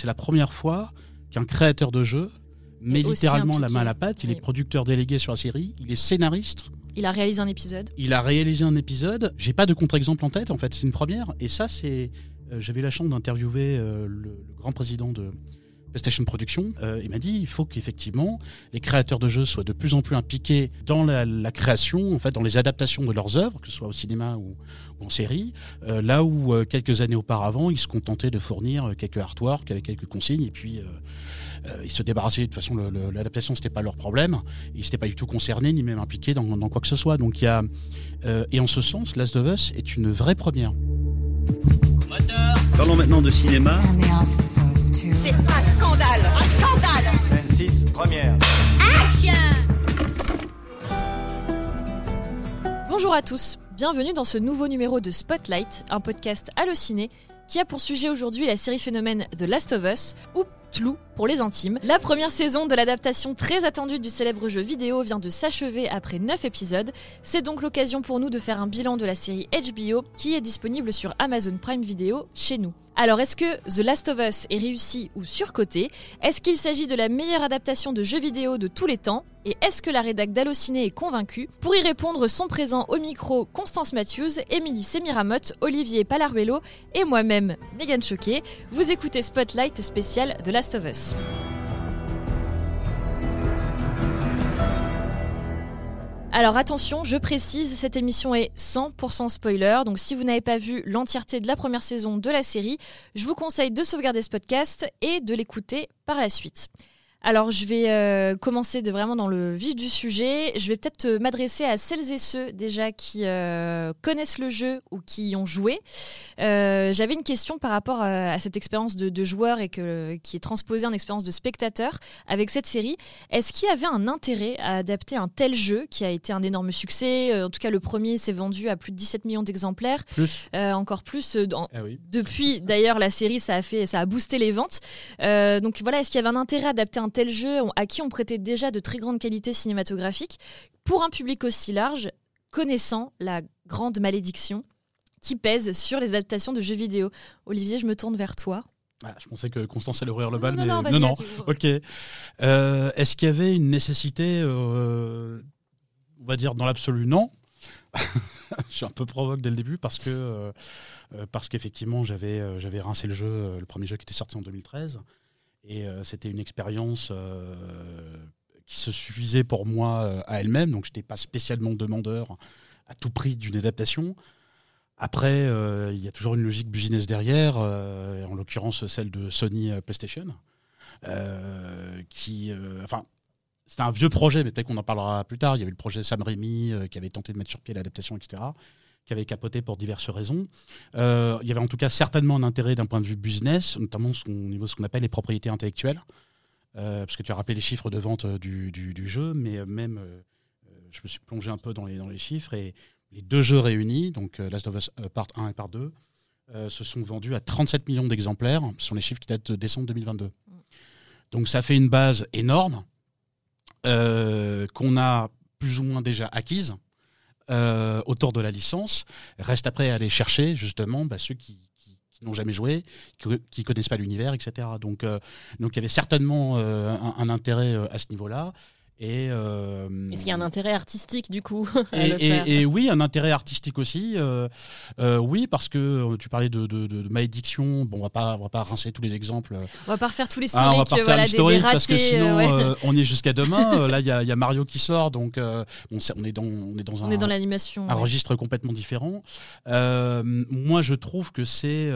C'est la première fois qu'un créateur de jeu met littéralement la main à la pâte. Il est producteur délégué sur la série, il est scénariste. Il a réalisé un épisode. Il a réalisé un épisode. J'ai pas de contre-exemple en tête, en fait, c'est une première. Et ça, c'est. Euh, j'avais la chance d'interviewer euh, le, grand président de, PlayStation Production, euh, il m'a dit il faut qu'effectivement les créateurs de jeux soient de plus en plus impliqués dans la, création, en fait, dans les adaptations de leurs œuvres, que ce soit au cinéma ou, en série, euh, là où euh, quelques années auparavant ils se contentaient de fournir quelques artworks avec quelques consignes et puis ils se débarrassaient. De toute façon, l'adaptation c'était pas leur problème, ils n'étaient pas du tout concernés ni même impliqués dans, dans quoi que ce soit. Donc il y a et en ce sens, Last of Us est une vraie première. Parlons maintenant de cinéma. C'est un scandale Un scandale 26, première. Action Bonjour à tous, bienvenue dans ce nouveau numéro de Spotlight, un podcast halluciné qui a pour sujet aujourd'hui la série phénomène The Last of Us, ou Tlou pour les intimes. La première saison de l'adaptation très attendue du célèbre jeu vidéo vient de s'achever après 9 épisodes. C'est donc l'occasion pour nous de faire un bilan de la série HBO qui est disponible sur Amazon Prime Video chez nous. Alors est-ce que The Last of Us est réussi ou surcoté? Est-ce qu'il s'agit de la meilleure adaptation de jeu vidéo de tous les temps? Et est-ce que la rédac d'Allociné est convaincue? Pour y répondre sont présents au micro Constance Matthews, Émilie Semiramotte, Olivier Palaruelo et moi-même, Megan Choquet. Vous écoutez Spotlight spécial The Last of Us. Alors attention, je précise, cette émission est 100% spoiler, donc si vous n'avez pas vu l'entièreté de la première saison de la série, je vous conseille de sauvegarder ce podcast et de l'écouter par la suite. Alors, je vais euh, commencer de vraiment dans le vif du sujet. Je vais peut-être euh, m'adresser à celles et ceux déjà qui euh, connaissent le jeu ou qui y ont joué. J'avais une question par rapport à, cette expérience de, joueur et que, qui est transposée en expérience de spectateur avec cette série. Est-ce qu'il y avait un intérêt à adapter un tel jeu qui a été un énorme succès? En tout cas, le premier s'est vendu à plus de 17 millions d'exemplaires. encore plus. Dans, ah Depuis, d'ailleurs, la série, ça a, fait, ça a boosté les ventes. donc voilà, est-ce qu'il y avait un intérêt à adapter un tel jeu à qui on prêtait déjà de très grandes qualités cinématographiques pour un public aussi large, connaissant la grande malédiction qui pèse sur les adaptations de jeux vidéo. Olivier, je me tourne vers toi. Ah, je pensais que Constance allait ouvrir le bal, mais non, non. Ok. Euh, est-ce qu'il y avait une nécessité, euh, on va dire dans l'absolu, non. je suis un peu provoque dès le début parce que euh, parce qu'effectivement j'avais j'avais rincé le jeu, le premier jeu qui était sorti en 2013. Et euh, c'était une expérience euh, qui se suffisait pour moi euh, à elle-même. Donc, je n'étais pas spécialement demandeur à tout prix d'une adaptation. Après, il y a toujours une logique business derrière, en l'occurrence celle de Sony PlayStation, qui, enfin, c'était un vieux projet, mais peut-être qu'on en parlera plus tard. Il y avait le projet Sam Raimi qui avait tenté de mettre sur pied l'adaptation, etc qui avait capoté pour diverses raisons. Euh, il y avait en tout cas certainement un intérêt d'un point de vue business, notamment au niveau de ce qu'on appelle les propriétés intellectuelles. Euh, parce que tu as rappelé les chiffres de vente euh, du, jeu, mais même, je me suis plongé un peu dans les, dans les chiffres, et les deux jeux réunis, donc Last of Us Part 1 et Part 2, se sont vendus à 37 millions d'exemplaires. Ce sont les chiffres qui datent de décembre 2022. Donc ça fait une base énorme qu'on a plus ou moins déjà acquise euh, autour de la licence. Reste après à aller chercher justement bah, ceux qui, n'ont jamais joué, qui, ne connaissent pas l'univers, etc. Donc, euh, donc il y avait certainement euh, un, intérêt à ce niveau-là. Euh, Est-ce qu'il y a un intérêt artistique du coup et, oui, un intérêt artistique aussi. Euh, euh, oui, parce que tu parlais de, de, malédiction. Bon, on va pas, on va pas rincer tous les exemples. On va pas refaire tous les ah, on va pas voilà, parce que sinon on est jusqu'à demain. là, il y, y, a Mario qui sort, donc on, on, est dans, on est dans on un, est dans l'animation, un registre complètement différent. moi, je trouve que c'est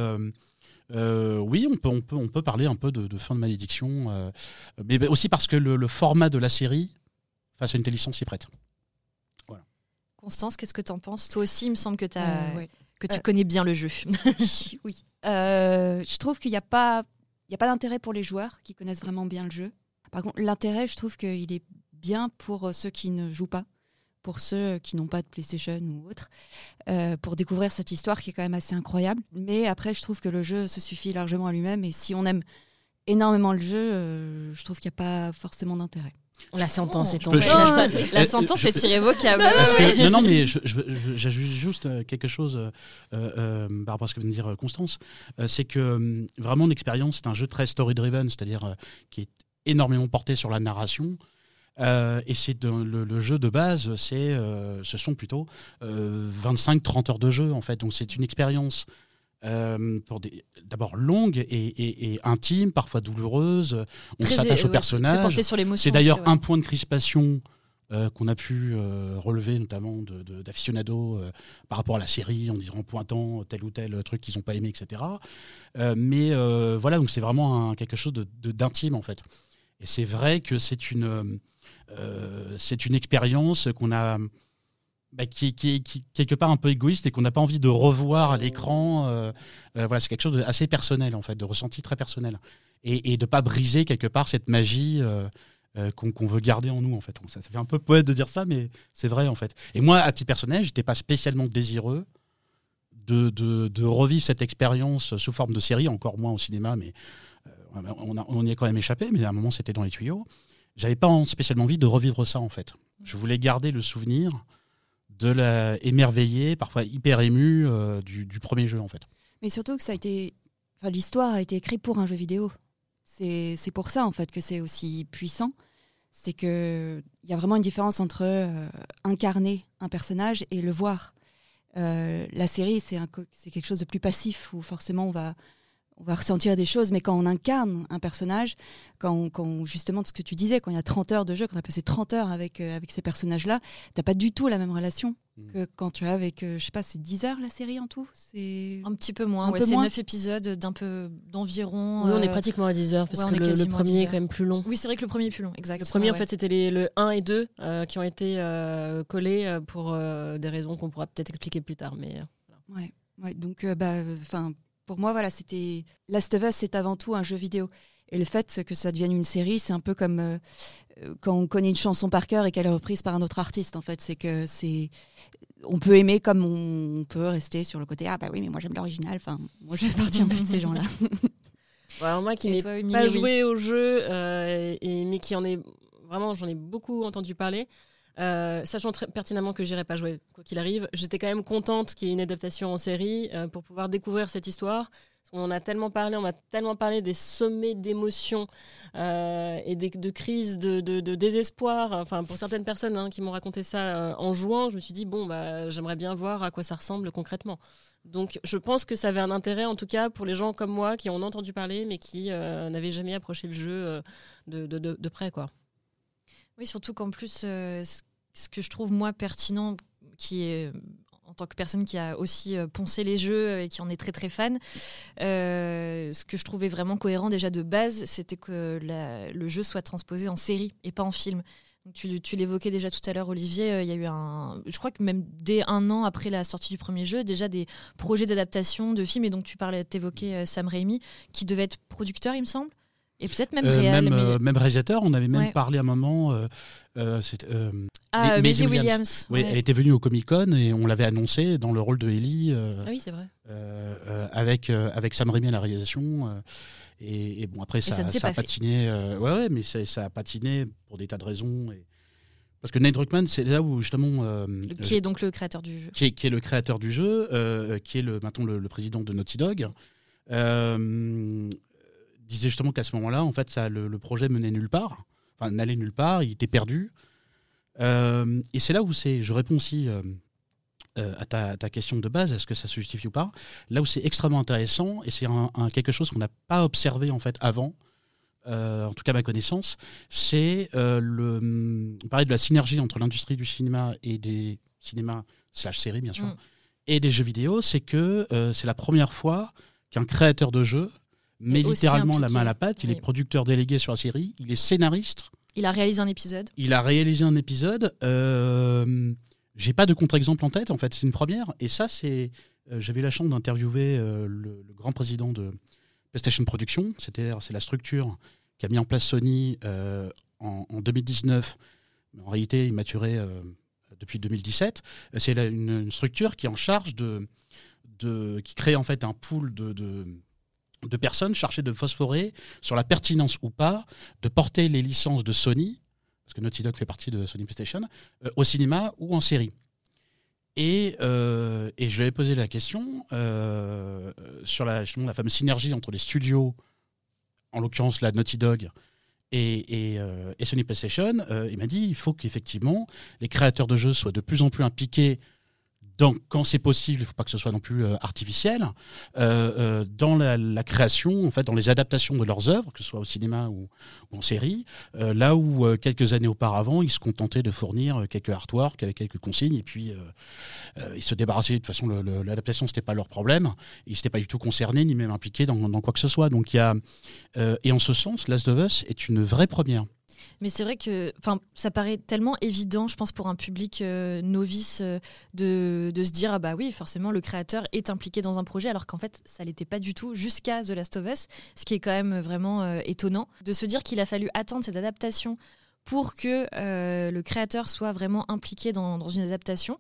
oui, on peut, on, peut, on peut parler un peu de, fin de malédiction, mais aussi parce que le, format de la série, face à une telle licence, s'y prête. Voilà. Constance, qu'est-ce que tu en penses? Toi aussi, il me semble que, as, que tu connais bien le jeu. oui. je trouve qu'il n'y a pas, il a pas d'intérêt pour les joueurs qui connaissent vraiment bien le jeu. Par contre, l'intérêt, je trouve qu'il est bien pour ceux qui ne jouent pas pour ceux qui n'ont pas de PlayStation ou autre, euh, pour découvrir cette histoire qui est quand même assez incroyable. Mais après, je trouve que le jeu se suffit largement à lui-même. Et si on aime énormément le jeu, euh, je trouve qu'il n'y a pas forcément d'intérêt. La sentence est Je peux- tombée. je- La- La, la sentence je- est irrévocable. Non, non, mais j'ajoute juste euh, quelque chose euh, euh, par rapport à ce que vient de dire Constance. Euh, c'est que vraiment, l'expérience, c'est un jeu très story-driven, c'est-à-dire euh, qui est énormément porté sur la narration. Euh, et c'est de- le, le jeu de base, c'est, euh, ce sont plutôt euh, 25-30 heures de jeu en fait. Donc c'est une expérience euh, pour d'abord longue et, et- et intime, parfois douloureuse. On s'attache au personnage. C'est d'ailleurs ouais. un point de crispation euh, qu'on a pu euh, relever, notamment de- de- d'aficionados euh, par rapport à la série, en disant en pointant tel ou tel truc qu'ils n'ont pas aimé, etc. Euh, mais euh, voilà, donc c'est vraiment un- quelque chose de- de- d'intime en fait. Et c'est vrai que c'est une, euh, une expérience qu'on a. bah, qui, qui quelque part un peu égoïste et qu'on n'a pas envie de revoir à l'écran. euh, euh, voilà, c'est quelque chose d'assez personnel en fait, de ressenti très personnel, et, et de pas briser quelque part cette magie qu'on veut garder en nous en fait. Ça, fait un peu poète de dire ça, mais c'est vrai en fait. Et moi, à titre personnel, j'étais pas spécialement désireux de, de, de revivre cette expérience sous forme de série, encore moins au cinéma, mais on, a- y a quand même échappé. Mais à un moment, c'était dans les tuyaux. J'avais pas en- spécialement envie de revivre ça en fait. Je voulais garder le souvenir de la parfois hyper ému euh, du, premier jeu en fait. Mais surtout que ça a été. Enfin, l'histoire a été écrite pour un jeu vidéo. C'est pour ça, en fait, que c'est aussi puissant. C'est qu'il y a vraiment une différence entre euh, incarner un personnage et le voir. Euh, la série, c'est quelque chose de plus passif, où forcément on va, on va ressentir des choses. Mais quand on incarne un personnage, quand, on- quand on- justement, ce que tu disais, quand il y a 30 heures de jeu, quand on a passé 30 heures avec, euh, avec ces personnages-là, t'as pas du tout la même relation Mm. que quand tu as avec, euh, je sais pas, c'est 10 heures la série en tout? C'est Un petit peu moins. Un ouais, peu c'est moins. 9 épisodes d'un peu d'environ. Oui, on est euh, pratiquement à 10 heures, parce ouais, que est le, premier 10 est quand même plus long. Oui, c'est vrai que le premier est plus long, exact. Le premier, Ouais, en fait, c'était les- le 1 et 2 euh, qui ont été euh, collés pour euh, des raisons qu'on pourra peut-être expliquer plus tard. Mais Ouais, ouais, donc euh, bah, enfin, pour moi, voilà, c'était Last of Us, c'est avant tout un jeu vidéo. Et le fait que ça devienne une série, c'est un peu comme euh, euh, quand on connaît une chanson par cœur et qu'elle est reprise par un autre artiste. En fait, c'est que c'est, on peut aimer comme on peut rester sur le côté ah bah oui, mais moi j'aime l'original. Enfin, moi je fais partie un peu de ces gens-là. Bon, alors moi qui n'ai pas oui. joué au jeu, euh, et, mais qui en est vraiment, j'en ai beaucoup entendu parler. Euh, sachant très pertinemment que j'irai pas jouer quoi qu'il arrive, j'étais quand même contente qu'il y ait une adaptation en série euh, pour pouvoir découvrir cette histoire. On en a tellement parlé, on m'a tellement parlé des sommets d'émotions euh, et des, de crises de, de- désespoir. Enfin, pour certaines personnes hein, qui m'ont raconté ça en jouant, je me suis dit bon, bah, j'aimerais bien voir à quoi ça ressemble concrètement. Donc, je pense que ça avait un intérêt, en tout cas, pour les gens comme moi qui en ont entendu parler, mais qui n'avaient jamais approché le jeu de- de près, quoi. Oui, surtout qu'en plus, euh, ce- que je trouve moi pertinent, qui est en tant que personne qui a aussi euh, poncé les jeux et qui en est très très fan, euh, ce que je trouvais vraiment cohérent déjà de base, c'était que le jeu soit transposé en série et pas en film. Tu l'évoquais déjà tout à l'heure, Olivier. Il y a eu un. Je crois que même dès un an après la sortie du premier jeu, déjà des projets d'adaptation de films. Et donc, tu parlais, t'évoquais euh, Sam Raimi, qui devait être producteur, il me semble. Et peut-être même Euh, réel. même, mais- euh, même réalisateur, on avait même Ouais. parlé à un moment. euh, euh, Ah, Ma- Maisie Williams. Williams. oui, ouais. elle était venue au Comic Con et on l'avait annoncé dans le rôle de Ellie. Ah oui, c'est vrai. avec, avec Sam Raimi à la réalisation. et, et bon, après, ça, ça a patiné. ouais, ouais, mais ça, ça a patiné pour des tas de raisons. et- Parce que Nate Druckmann, c'est là où justement. euh, Qui est donc le créateur du jeu. qui est, qui est le créateur du jeu, euh, qui est le, maintenant le, le président de Naughty Dog, euh, disait justement qu'à ce moment-là, en fait, ça, le, le projet menait nulle part, enfin n'allait nulle part, il était perdu. Euh, et c'est là où c'est, je réponds aussi euh, euh, à, ta, à ta question de base, est-ce que ça se justifie ou pas Là où c'est extrêmement intéressant, et c'est un, un- quelque chose qu'on n'a pas observé en fait avant, en tout cas à ma connaissance, c'est le. On parlait de la synergie entre l'industrie du cinéma et des cinémas slash séries bien sûr, Mm. et des jeux vidéo, c'est que c'est la première fois qu'un créateur de jeu met littéralement la main à la pâte. Il Oui. est producteur délégué sur la série, il est scénariste, Il a réalisé un épisode. il a réalisé un épisode. Euh, J'ai pas de contre-exemple en tête, en fait, c'est une première. Et ça, c'est. euh, J'avais la chance d'interviewer euh, le, le grand président de PlayStation Productions, c'était c'est la structure qui a mis en place Sony euh, en, en 2019. Mais en réalité, il maturait depuis 2017. Euh, C'est une, une structure qui est en charge de, de qui crée en fait un pool de, de, de personnes chargées de phosphorer sur la pertinence ou pas de porter les licences de Sony. Parce que Naughty Dog fait partie de Sony PlayStation, euh, au cinéma ou en série. Et, euh, et je lui avais posé la question euh, sur la, la fameuse synergie entre les studios, en l'occurrence la Naughty Dog, et, et, et Sony PlayStation. Il m'a dit il faut qu'effectivement les créateurs de jeux soient de plus en plus impliqués dans, quand c'est possible, il ne faut pas que ce soit non plus euh, artificiel, euh, euh, dans la, création, en fait, dans les adaptations de leurs œuvres, que ce soit au cinéma ou, en série, là où quelques années auparavant, ils se contentaient de fournir quelques artworks quelques consignes, et puis ils se débarrassaient, de toute façon, l'adaptation, c'était pas leur problème, ils n'étaient pas du tout concernés, ni même impliqués dans, quoi que ce soit. Donc y a, et en ce sens, Last of Us est une vraie première. Mais c'est vrai que ça paraît tellement évident, je pense, pour un public euh, novice euh, de, se dire ah bah oui, forcément, le créateur est impliqué dans un projet, alors qu'en fait, ça l'était pas du tout jusqu'à The Last of Us, ce qui est quand même vraiment euh, étonnant. De se dire qu'il a fallu attendre cette adaptation pour que le créateur soit vraiment impliqué dans, dans une adaptation.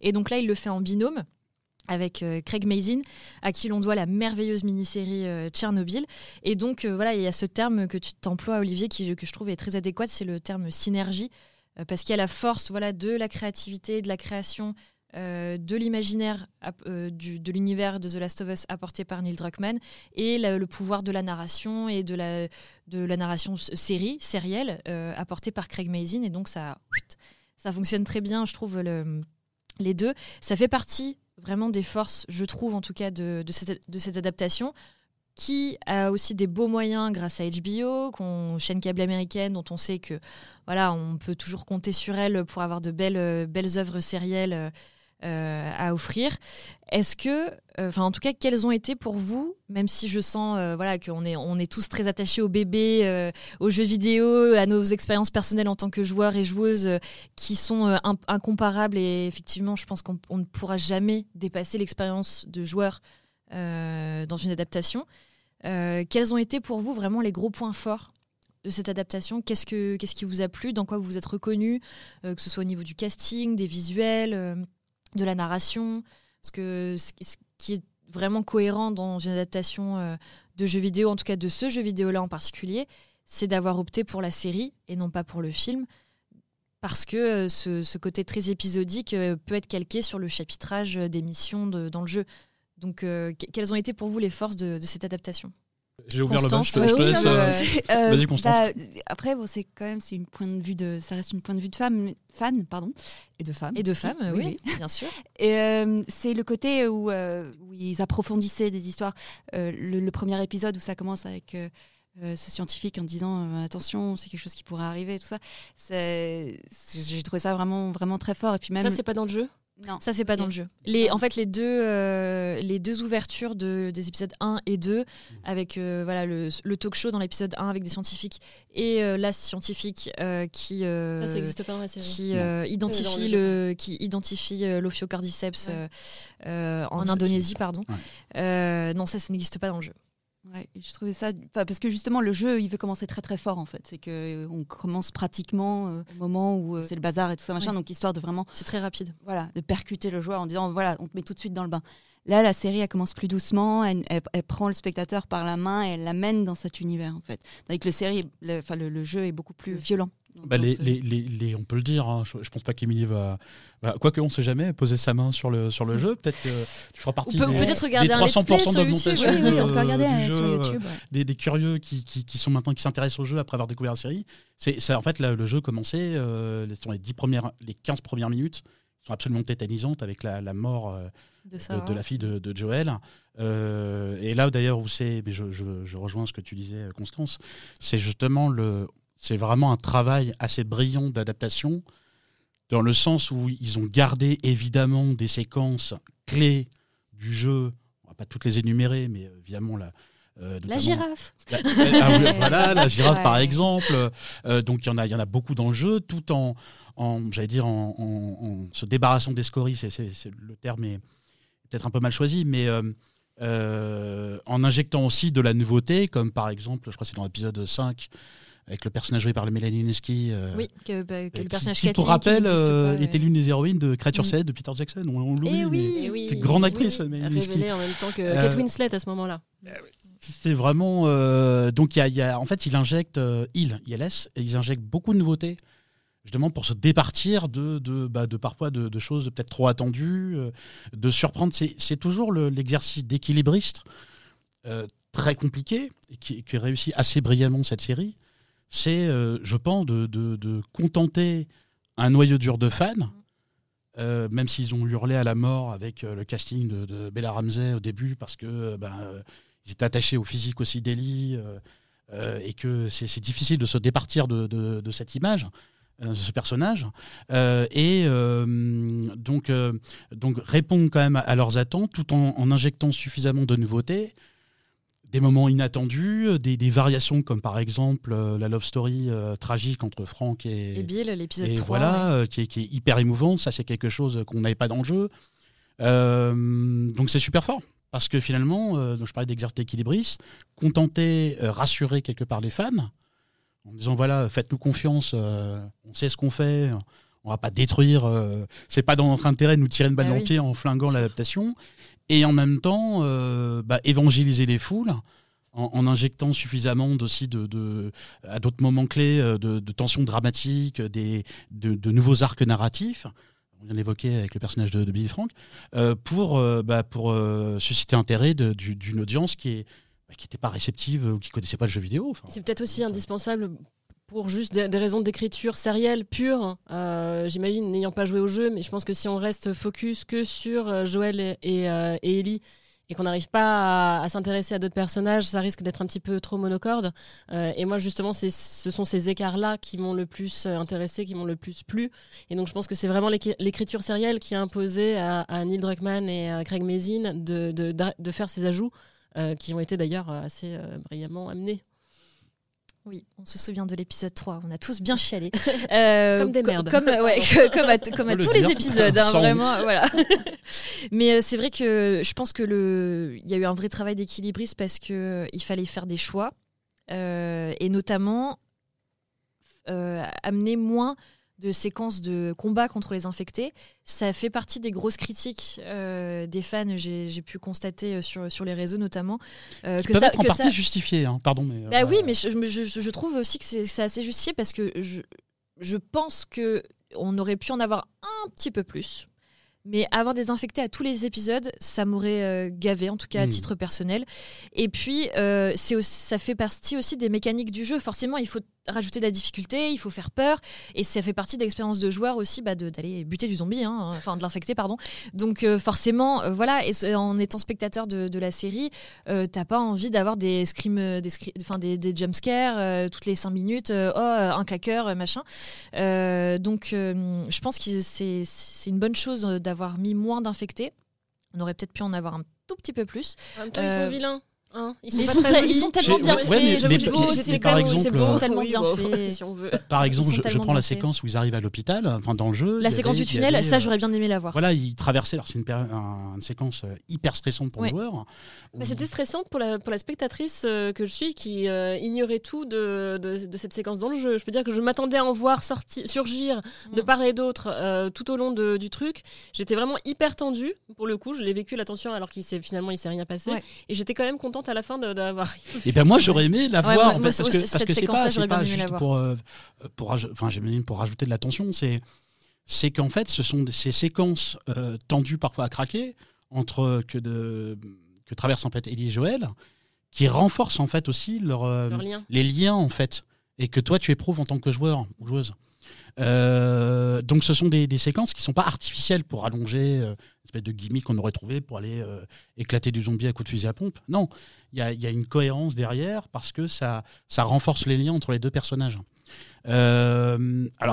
Et donc là, il le fait en binôme avec euh, Craig Mazin, à qui l'on doit la merveilleuse mini-série euh, Tchernobyl. Et donc, euh, voilà, il y a ce terme que tu t'emploies, Olivier, qui, que je trouve est très adéquat, c'est le terme synergie, parce qu'il y a la force voilà, de la créativité, de la création, de l'imaginaire de l'univers de The Last of Us apporté par Neil Druckmann, et le pouvoir de la narration et de la, de la narration série, sérielle, euh, apporté par Craig Mazin. Et donc, ça, ça fonctionne très bien, je trouve, le- les deux. Ça fait partie vraiment des forces, je trouve en tout cas, de, cette, adaptation qui a aussi des beaux moyens grâce à HBO, qu'on, chaîne câble américaine dont on sait que voilà, on peut toujours compter sur elle pour avoir de belles, belles œuvres sérielles euh, à offrir. Est-ce que, euh, enfin en tout cas, quelles ont été pour vous, même si je sens euh, voilà qu'on est on est tous très attachés aux bébés, euh, aux jeux vidéo, à nos expériences personnelles en tant que joueurs et joueuses euh, qui sont euh, in- incomparables et effectivement, je pense qu'on on ne pourra jamais dépasser l'expérience de joueur euh, dans une adaptation. Euh, quels ont été pour vous vraiment les gros points forts de cette adaptation? Qu'est-ce que qu'est-ce qui vous a plu? Dans quoi vous vous êtes reconnu Euh, Que ce soit au niveau du casting, des visuels, euh, de la narration que ce qui- est vraiment cohérent dans une adaptation euh, de jeux vidéo, en tout cas de ce jeu vidéo-là en particulier, c'est d'avoir opté pour la série et non pas pour le film. Parce que euh, ce, ce côté très épisodique euh, peut être calqué sur le chapitrage des missions dans le jeu. Donc, que- quelles ont été pour vous les forces de cette adaptation? J'ai ouvert le Constance, bain, je te, Ouais, je oui, euh, euh, Vas-y, Constance. bah, après, bon, c'est quand même, c'est une point de vue de, ça reste une point de vue de femme, fan, pardon, et de femme. Et de femmes, Oui, oui, oui. bien sûr. Et euh, c'est le côté où, euh, où ils approfondissaient des histoires. Euh, le, le premier épisode où ça commence avec ce scientifique en disant euh, attention, c'est quelque chose qui pourrait arriver, tout ça. J'ai trouvé ça vraiment, vraiment très fort. Et puis même, Ça, c'est pas dans le jeu? Non. Ça, c'est pas dans le jeu. Les, en fait, les deux, euh, les deux ouvertures de, des épisodes 1 et 2, avec euh, voilà, le, le talk show dans l'épisode 1 avec des scientifiques et euh, la scientifique qui, Ça, ça existe pas dans la série. qui, Non. Dans identifie, le, qui identifie euh, l'Ophiocordyceps Ouais. en Indonésie. pardon. Ouais. Euh, non, ça, ça n'existe pas dans le jeu. Ouais, je trouvais ça parce que justement le jeu il veut commencer très très fort en fait. C'est que euh, on commence pratiquement euh, au moment où euh, c'est le bazar et tout ça machin. Oui. donc histoire de vraiment C'est très rapide. voilà de percuter le joueur en disant voilà on te met tout de suite dans le bain. Là la série elle commence plus doucement. Elle, elle- elle prend le spectateur par la main et elle l'amène dans cet univers en fait. Avec le série le, enfin, le, le jeu est beaucoup plus violent Bah, les, les, les, on peut le dire, hein, je, je pense pas qu'Emilie va. va- Quoique, on sait jamais, poser sa main sur le, sur le jeu. Peut-être que tu feras partie On peut des, peut-être regarder des un let's 300% play sur d'augmentation oui, oui, on peut regarder euh, jeu, sur euh, YouTube ouais. des, des curieux qui, qui, qui sont maintenant qui s'intéressent au jeu après avoir découvert la série. C'est en fait là, le jeu commençait euh, les- sur les 10 premières, les 15 premières minutes sont absolument tétanisantes avec la, la mort euh, De, de, ça. de la fille de, de Joël. Euh, et là d'ailleurs où c'est, mais je, je- je rejoins ce que tu disais Constance, c'est justement le, c'est vraiment un travail assez brillant d'adaptation dans le sens où ils ont gardé évidemment des séquences clés du jeu. On va pas toutes les énumérer, mais euh, évidemment la euh, La girafe. la- ah oui, voilà, la girafe Ouais. par exemple. Euh, donc il y en a, il y en a beaucoup dans le jeu, tout en, en j'allais dire, en, en- en se débarrassant des scories. C'est, le terme est peut-être un peu mal choisi, mais euh, en injectant aussi de la nouveauté, comme par exemple, je crois que c'est dans l'épisode 5, avec le personnage joué par le Mélanie Linsky. euh, Oui, que, bah, que euh, le personnage qui, qui, pour qui rappel, euh, pas, était l'une des héroïnes de Creature Mm. 7 de Peter Jackson. On, on l'oublie, Eh oui. c'est une grande actrice, oui, Mélanie révélée en même temps que Euh, Kate Winslet à ce moment-là. C'est vraiment. euh, donc, il y a, il y a- en fait, il injecte. euh, il, ILS, et ils injectent beaucoup de nouveautés justement pour se départir de, de, bah, de parfois de, de choses peut-être trop attendues, euh, de surprendre. C'est toujours le- l'exercice d'équilibriste euh, très compliqué et qui, qui réussit assez brillamment cette série. C'est, euh, je pense, de, contenter un noyau dur de fans, euh, même s'ils ont hurlé à la mort avec euh, le casting de, Bella Ramsey au début parce que ben, ils étaient attachés au physique aussi euh, et que c'est difficile de se départir de, cette image, de ce personnage. Et donc, donc répondent quand même à, à leurs attentes tout en, en injectant suffisamment de nouveautés. Des moments inattendus, euh, des, des variations comme par exemple euh, la love story euh, tragique entre Frank et, Et Bill, l'épisode et 3. voilà, euh, qui, est, qui est hyper émouvante. Ça, c'est quelque chose qu'on n'avait pas dans le jeu. Donc, c'est super fort. Parce que finalement, donc je parlais d'exercice équilibriste, contenter, rassurer quelque part les fans, en disant voilà, faites-nous confiance, on sait ce qu'on fait, on va pas détruire, c'est pas dans notre intérêt de nous tirer une balle Ah dans oui. le pied en flinguant l'adaptation. Et en même temps, euh, bah, évangéliser les foules en, injectant suffisamment aussi de, à d'autres moments clés euh, de, de tensions dramatiques, des, de, nouveaux arcs narratifs. On vient d'évoquer avec le personnage de, Billy Frank, euh, pour, bah, pour susciter du- d'une audience qui est bah, qui n'était pas réceptive ou qui connaissait pas le jeu vidéo. C'est peut-être aussi indispensable pour juste des, raisons d'écriture sérielle pure. Euh, J'imagine, n'ayant pas joué au jeu, mais je pense que si on reste focus que sur euh, Joël et, euh, et Ellie et qu'on n'arrive pas à, s'intéresser à d'autres personnages, ça risque d'être un petit peu trop monocorde. Et moi, justement, ce sont ces écarts-là qui m'ont le plus intéressé, qui m'ont le plus plu. Et donc, je pense que c'est vraiment l'écriture sérielle qui a imposé à, Neil Druckmann et à Craig Mazin de, faire ces ajouts, qui ont été d'ailleurs assez brillamment amenés. Oui, on se souvient de l'épisode 3, on a tous bien chialé. Euh, Comme des merdes. Comme, ouais, que- comme à, t- comme à Faut le tous les épisodes, hein, vraiment. Voilà. Mais euh, c'est vrai que je pense que le, il y a eu un vrai travail d'équilibriste parce que euh, il fallait faire des choix euh, et notamment euh, amener moins de séquences de combat contre les infectés. Ça fait partie des grosses critiques euh, des fans, j'ai pu constater euh, sur, sur les réseaux notamment. euh, qui que peuvent ça, être en que partie ça- justifiés, hein, pardon. Mais, bah euh, oui, mais je, je- je trouve aussi que c'est c'est assez justifié parce que je, je pense que on aurait pu en avoir un petit peu plus. Mais avoir des infectés à tous les épisodes, ça m'aurait euh, gavé, en tout cas à Hmm. titre personnel. Et puis, euh, c'est aussi- ça fait partie aussi des mécaniques du jeu. Forcément, il faut rajouter de la difficulté, il faut faire peur. Et ça fait partie de l'expérience de joueur aussi bah, d'aller buter du zombie, hein, enfin de l'infecter, pardon. Donc euh, forcément, euh, voilà, et en étant spectateur de, de la série, euh, t'as pas envie d'avoir des screams, des, enfin, des, des jumpscares toutes les 5 minutes, oh, un claqueur, machin. Donc je pense que c'est une bonne chose euh, d'avoir mis moins d'infectés. On aurait peut-être pu en avoir un tout petit peu plus. En même temps, ils Euh, sont vilains. Hein. Ils sont, Ils sont, très ils sont tellement bien ouais, faits. c'est par même- exemple, c'est- ils sont euh, tellement Oui, bien si on veut. Par exemple, je, prends la séquence où ils arrivent à l'hôpital, enfin dans le jeu. La séquence avait- du tunnel, avait, ça euh, j'aurais bien aimé la voir. Voilà, ils traversaient, alors c'est une, péri- un- une séquence euh, hyper stressante pour Ouais. le joueur. Bah, C'était stressant pour la, pour la spectatrice euh, que je suis qui euh, ignorait tout de, de, de cette séquence dans le jeu. Je peux dire que je m'attendais à en voir sortir, surgir de Mm. part et d'autre euh, tout au long de- du truc. J'étais vraiment hyper tendue. Pour le coup, je l'ai vécu la tension alors qu'il s'est finalement il s'est rien passé. Ouais. Et j'étais quand même contente à la fin d'avoir. Et ben moi j'aurais aimé la voir en fait, parce que parce cette que c'est séquence-là, pas j'aurais c'est bien pas aimé la juste voir. pour euh, pour enfin j'imagine pour rajouter de la tension, c'est c'est qu'en fait ce sont des- ces séquences euh, tendues parfois à craquer entre que de que traversent en fait Ellie et Joël qui renforcent en fait aussi leur, euh, leur lien. les liens en fait et que toi tu éprouves en tant que joueur ou joueuse. Euh, donc ce sont des, des séquences qui sont pas artificielles pour allonger euh, une espèce de gimmick qu'on aurait trouvé pour aller euh, éclater du zombie à coups de fusil à pompe. Non, il y a, il y a une cohérence derrière parce que ça, ça renforce les liens entre les deux personnages. Alors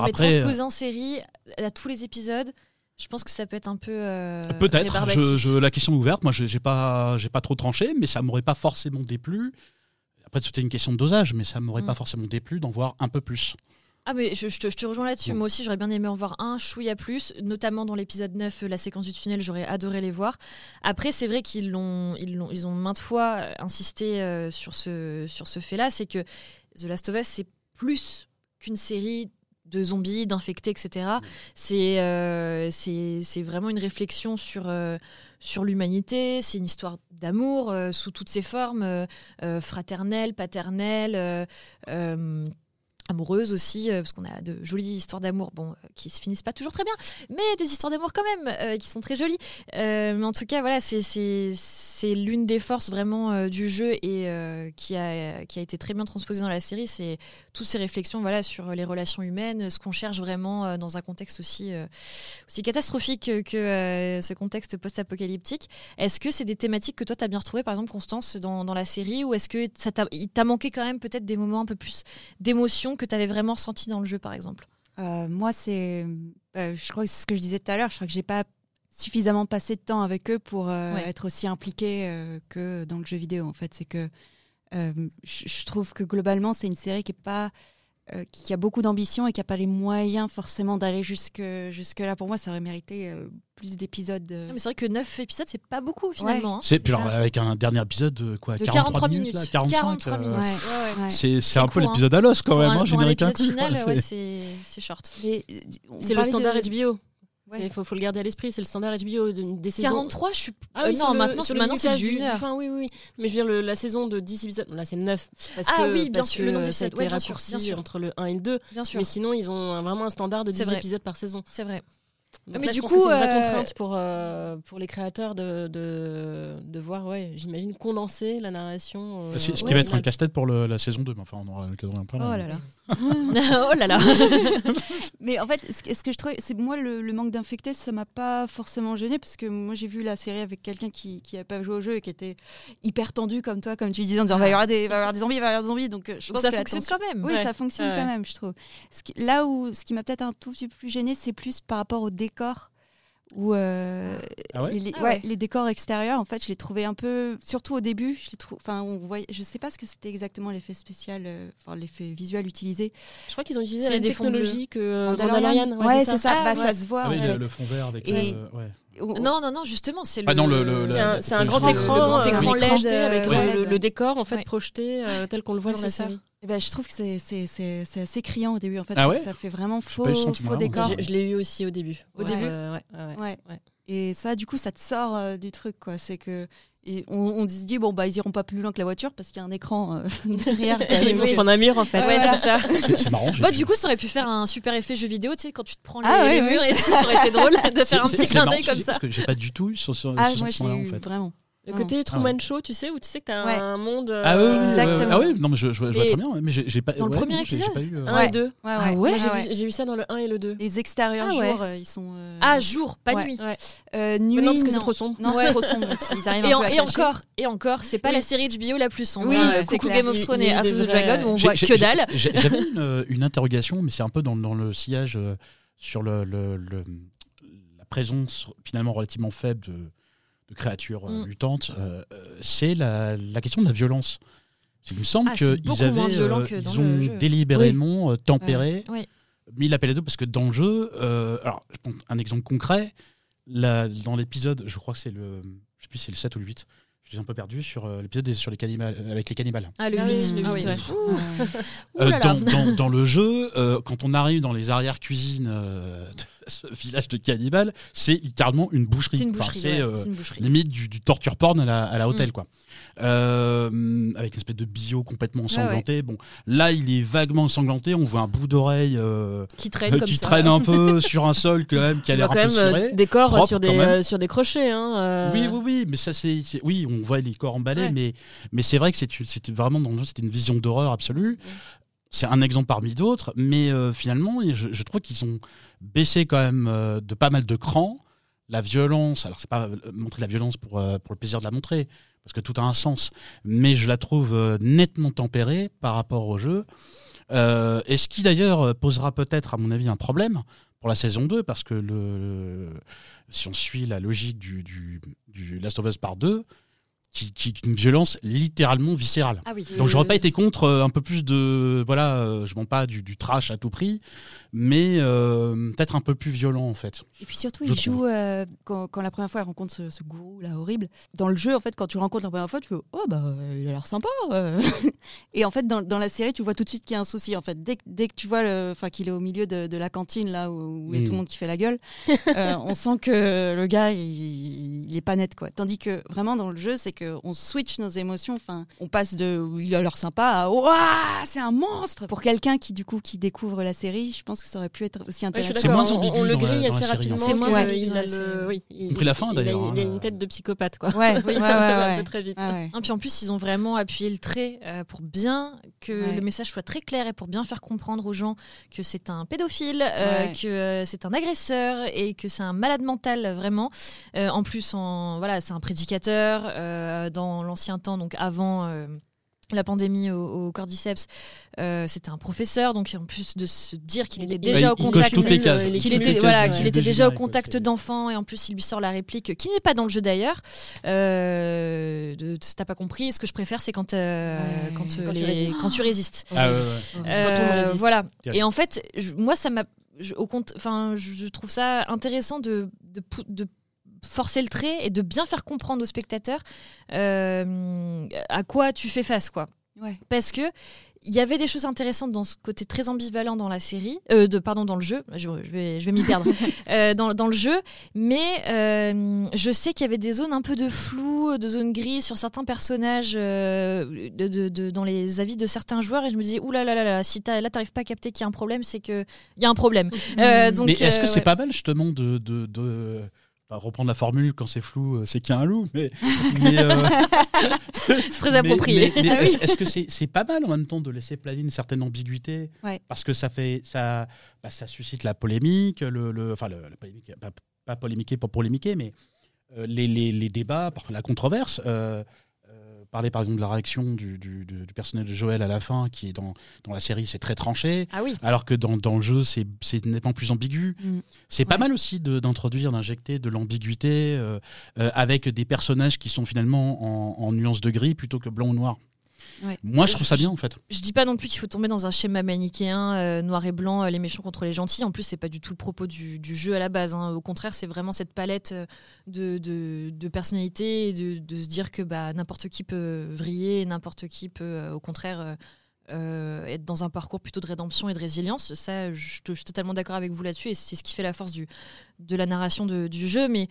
mais après, transposer en série à tous les épisodes, je pense que ça peut être un peu. euh, peut-être. rébarbatif. Je, je- la question est ouverte. Moi, je- j'ai pas, j'ai pas trop tranché, mais ça m'aurait pas forcément déplu. Après, c'était une question de dosage, mais ça m'aurait Mm. pas forcément déplu d'en voir un peu plus. Ah mais je, je te, je te rejoins là-dessus. Bon. Moi aussi, j'aurais bien aimé en voir un chouïa plus, notamment dans l'épisode 9, euh, la séquence du tunnel, j'aurais adoré les voir. Après, c'est vrai qu'ils l'ont, ils l'ont, ils ont maintes fois euh, insisté euh, sur ce, sur ce fait-là, c'est que The Last of Us, c'est plus qu'une série de zombies, d'infectés, etc. C'est, euh, c'est, c'est vraiment une réflexion sur, euh, sur l'humanité, c'est une histoire d'amour euh, sous toutes ses formes, euh, euh, fraternelle, paternelle. Amoureuse aussi, euh, parce qu'on a de jolies histoires d'amour, bon, euh, qui se finissent pas toujours très bien, mais des histoires d'amour quand même, euh, qui sont très jolies. Mais en tout cas, voilà, c'est- l'une des forces vraiment du jeu et qui, a, qui a été très bien transposée dans la série, c'est toutes ces réflexions voilà, sur les relations humaines, ce qu'on cherche vraiment dans un contexte aussi, aussi catastrophique que, ce contexte post-apocalyptique. Est-ce que c'est des thématiques que toi, tu as bien retrouvées, par exemple, Constance, dans, dans la série, ou est-ce que ça t'a manqué quand même peut-être des moments un peu plus d'émotion que tu avais vraiment ressenti dans le jeu, par exemple? Euh, moi, c'est. euh, je crois que c'est ce que je disais tout à l'heure. Je crois que j'ai pas suffisamment passé de temps avec eux pour euh, Ouais. être aussi impliquée que dans le jeu vidéo. En fait, c'est que je je trouve que globalement, c'est une série qui est pas euh, qui a beaucoup d'ambition et qui a pas les moyens forcément d'aller jusque jusque là. Pour moi, ça aurait mérité euh, plus d'épisodes. euh. Mais c'est vrai que 9 épisodes, c'est pas beaucoup finalement. hein. C'est puis alors avec un dernier épisode de quoi De 43 43 minutes, là, 45, 43 euh, minutes. Ouais, Ouais. C'est un peu hein. l'épisode à l'os quand Pour même, un, hein, pour un épisode final, c'est- c'est short. C'est le standard de- HBO. Ouais. Il faut, faut le garder à l'esprit, c'est le standard HBO de- des saisons. 43, je suis. Ah oui, Euh, non, le- maintenant, maintenant c'est du-. Enfin, oui, oui. Mais je veux dire, le- la saison de 10 épisodes, là c'est 9. Parce Ah que, oui, bien parce sûr, le nombre que d'épisodes. A Ouais, été sûr, raccourci entre le 1 et le 2. Bien sûr, Mais sinon, ils ont un- vraiment un standard de C'est 10 vrai. épisodes par saison. c'est vrai. Donc Mais là, du coup, c'est une vraie euh, contrainte pour, euh, pour les créateurs de, de, de voir, ouais, j'imagine, condenser la narration. euh, Ce qui ce qui ouais, va être un casse-tête pour le- la saison 2, mais enfin on aura l'occasion d'en Oh parler. là là. oh là là. Mais en fait, ce ce que je trouvais, c'est moi le, le manque d'infectés, ça m'a pas forcément gêné parce que moi j'ai vu la série avec quelqu'un qui qui avait pas joué au jeu et qui était hyper tendu comme toi, comme tu disais, en disant va y avoir des, va y avoir des zombies, va y avoir des zombies. Donc euh, je Donc pense ça que fonctionne quand même. Oui, Ouais. ça fonctionne Ouais. quand même, je trouve. Ce qui- là où ce qui m'a peut-être un tout petit peu plus gêné, c'est plus par rapport au décor. Où euh, Ah ouais les, Ah ouais, ouais. les décors extérieurs, en fait, je les trouvais un peu, surtout au début, je les trouve, enfin, on voyait, je sais pas ce que c'était exactement l'effet spécial, euh, enfin l'effet visuel utilisé. Je crois qu'ils ont utilisé la même des fonds technologie que euh, Mandalorian. Mandalorian. Ouais, c'est ça, Ah, bah, ouais. ça se voit. Ah oui, en le, fait. le fond vert avec Et- Non, non, non, justement, c'est le. Ah non, le- le- C'est la- un, grand écran, le- le grand écran LED, avec le, ouais. le- le décor en fait Ouais. projeté euh, tel qu'on le voit Ouais, dans la ça. série. Eh ben, je trouve que c'est- c'est c'est- c'est assez criant au début en fait. Ah ouais ça fait vraiment faux, eu faux décor. Je, je l'ai eu aussi au début. Au Ouais, début euh, ouais, ouais, ouais. Ouais. Ouais. Et ça, du coup, ça te sort euh, du truc quoi. C'est que et on, on se dit bon bah ils iront pas plus loin que la voiture parce qu'il y a un écran euh, derrière. qui Ils vont arrive. se prendre un mur en fait. Ouais, Ouais, voilà. c'est ça. C'est c'est marrant. Bah, du coup, ça aurait pu faire un super effet jeu vidéo, tu sais, quand tu te prends les, Ah les ouais, murs et tout, ça aurait été drôle de faire un petit clin d'œil comme ça. Parce que j'ai pas du tout eu sur, sur, Ah sur moi ce point-là, eu en fait. vraiment. Le côté Truman Show, tu sais, où tu sais que tu as Ouais. un monde. euh, Ah oui, Exactement. ah oui, non mais je, je vois, je vois Mais très bien, mais j'ai pas. dans le ouais, premier j'ai- j'ai épisode pas eu, euh, 1 Ouais. et 2. Ouais, Ah ouais. J'ai eu ça dans le 1 et le 2. Les extérieurs Ah ouais. jour, euh, ils sont. euh, Ah, jour, pas Ouais. nuit. Euh, nuit. non, parce que c'est trop sombre. Non, Ouais. c'est trop sombre. Ils arrivent Et, un en- peu à et encore, et encore, c'est pas Oui. la série HBO la plus sombre. Oui, hein. c'est Coucou clair. Game of Thrones et a House of the Dragon où on voit que dalle. j'ai- J'avais une, euh, interrogation, mais c'est un peu dans, le sillage euh, sur le, le- le- la présence finalement relativement faible de, de créatures euh, Mm. mutantes. euh, euh, c'est la, la question de la violence. Il me semble Ah, qu'ils avaient, moins violent euh, que dans ils le ont jeu. délibérément euh, tempéré, Oui. mis la pelle à dos parce que dans le jeu, euh, alors je prends un exemple concret, la- dans l'épisode, je crois que c'est le, je sais plus si c'est le 7 ou le 8, je suis un peu perdu sur euh, l'épisode sur les cannibales, avec les cannibales. Ah, le Ah 8. oui, le Ah huit, oui. ouais. Euh, dans, dans- dans le jeu, euh, quand on arrive dans les arrières-cuisines euh, ce village de cannibales, c'est littéralement une boucherie. C'est une Enfin, boucherie. c'est, ouais, euh, c'est une boucherie. limite du, du torture porn à la, à la hôtel, Mm. quoi. Euh, avec une espèce de bio complètement ensanglanté. Bon, là, il est vaguement ensanglanté. On voit un bout d'oreille euh, Qui traîne comme qui ça. traîne un peu sur un sol, quand même, qui a l'air un quand peu même ciré. des corps propre sur, des, sur crochets. Hein. Oui, oui, oui, mais ça, c'est. Oui, on voit les corps emballés, Ouais. mais, mais c'est vrai que c'est vraiment dans c'était une vision d'horreur absolue. C'est un exemple parmi d'autres, mais euh, finalement, je, trouve qu'ils ont baissé quand même euh, de pas mal de crans. La violence, alors c'est pas euh, montrer la violence pour, pour le plaisir de la montrer, parce que tout a un sens, mais je la trouve nettement tempérée par rapport au jeu. Et ce qui d'ailleurs posera peut-être, à mon avis, un problème pour la saison 2, parce que si on suit la logique du, du, du Last of Us Part 2, qui, une violence littéralement viscérale. Ah oui. Donc j'aurais pas été contre euh, un peu plus de voilà, euh, je mens pas du, du trash à tout prix, mais euh, peut-être un peu plus violent en fait. Et puis surtout, il joue euh, quand, quand la première fois il rencontre ce, ce gourou là horrible. Dans le jeu, en fait, quand tu le rencontres la première fois, tu fais oh bah il a l'air sympa. euh. Et en fait, dans, dans la série, tu vois tout de suite qu'il y a un souci. En fait, dès, que- dès que tu vois, enfin qu'il est au milieu de, de la cantine là où, où il y a tout le monde qui fait la gueule, euh, on sent que le gars il, il est pas net quoi. Tandis que vraiment dans le jeu, c'est qu'on switch nos émotions. Enfin, on passe de il a l'air sympa à Ouah, c'est un monstre. Pour quelqu'un qui du coup qui découvre la série, je pense que ça aurait pu être aussi Ouais, intéressant. C'est moins on- ambigu On, le grille dans la assez série, rapidement. C'est moins ambigu il a la série. le- oui, il- compris la fin, il a- d'ailleurs, Il a hein. une tête de psychopathe, quoi. Ouais, ouais, ouais, Un ouais. peu très vite. Ouais, ouais. Ah, puis en plus, ils ont vraiment appuyé le trait euh, pour bien que Ouais. le message soit très clair et pour bien faire comprendre aux gens que c'est un pédophile, euh, Ouais. que euh, c'est un agresseur et que c'est un malade mental vraiment. Euh, en plus, en, voilà, c'est un prédicateur euh, dans l'ancien temps, donc avant. La pandémie au, au cordyceps, euh, c'était un professeur, donc en plus de se dire qu'il Il- était déjà Bah, au contact, qu'il était, voilà, qu'il déjà au contact d'enfants et en plus il lui sort la réplique qui n'est pas dans le jeu d'ailleurs. Euh, t'as pas compris, ce que je préfère c'est quand, euh, Ouais. quand, euh, Quand tu les- résistes. quand tu résistes. Ah ouais, ouais. Quand on résiste. voilà. Et en fait, je- moi ça m'a, je- au compte, enfin, je je trouve ça intéressant de, de, de forcer le trait et de bien faire comprendre aux spectateurs euh, à quoi tu fais face, quoi Ouais. parce que il y avait des choses intéressantes dans ce côté très ambivalent dans la série, euh, de, pardon, dans le jeu, je, je vais, je vais m'y perdre, euh, dans, dans le jeu, mais euh, je sais qu'il y avait des zones un peu de flou, de zones grises sur certains personnages euh, de, de- de- dans les avis de certains joueurs, et je me dis, oulala, là, là, là, si t'as- là t'arrives pas à capter qu'il y a un problème, c'est qu'il y a un problème. Euh, donc, Mais est-ce que c'est ouais. pas mal justement de, de, de- pas reprendre la formule quand c'est flou, euh, c'est qu'il y a un loup, mais, mais, euh, C'est très approprié. mais- mais Ah oui. est-ce que c'est c'est pas mal en même temps de laisser planer une certaine ambiguïté Ouais. Parce que ça fait ça, bah, ça suscite la polémique, le, le- enfin le- la polémique, pas, pas polémiquer pour polémiquer, mais euh, les, les- les débats, la controverse. euh, parler par exemple de la réaction du, du- personnage de Joël à la fin, qui est dans, dans la série, c'est très tranché. Ah oui. Alors que dans, dans le jeu, c'est nettement plus ambigu. Mm. C'est pas mal aussi d'introduire, d'injecter de l'ambiguïté euh, euh, avec des personnages qui sont finalement en, en nuances de gris plutôt que blanc ou noir. Ouais. Moi, je trouve ça bien en fait. Je dis pas non plus qu'il faut tomber dans un schéma manichéen, euh, noir et blanc, euh, les méchants contre les gentils. En plus, c'est pas du tout le propos du, du jeu à la base. hein. Au contraire, c'est vraiment cette palette euh, de, de, de personnalités et de, de se dire que bah, n'importe qui peut vriller, n'importe qui peut, euh, au contraire, euh, euh, être dans un parcours plutôt de rédemption et de résilience. Ça, je, je suis totalement d'accord avec vous là-dessus et c'est ce qui fait la force du, de la narration de- du jeu. Mais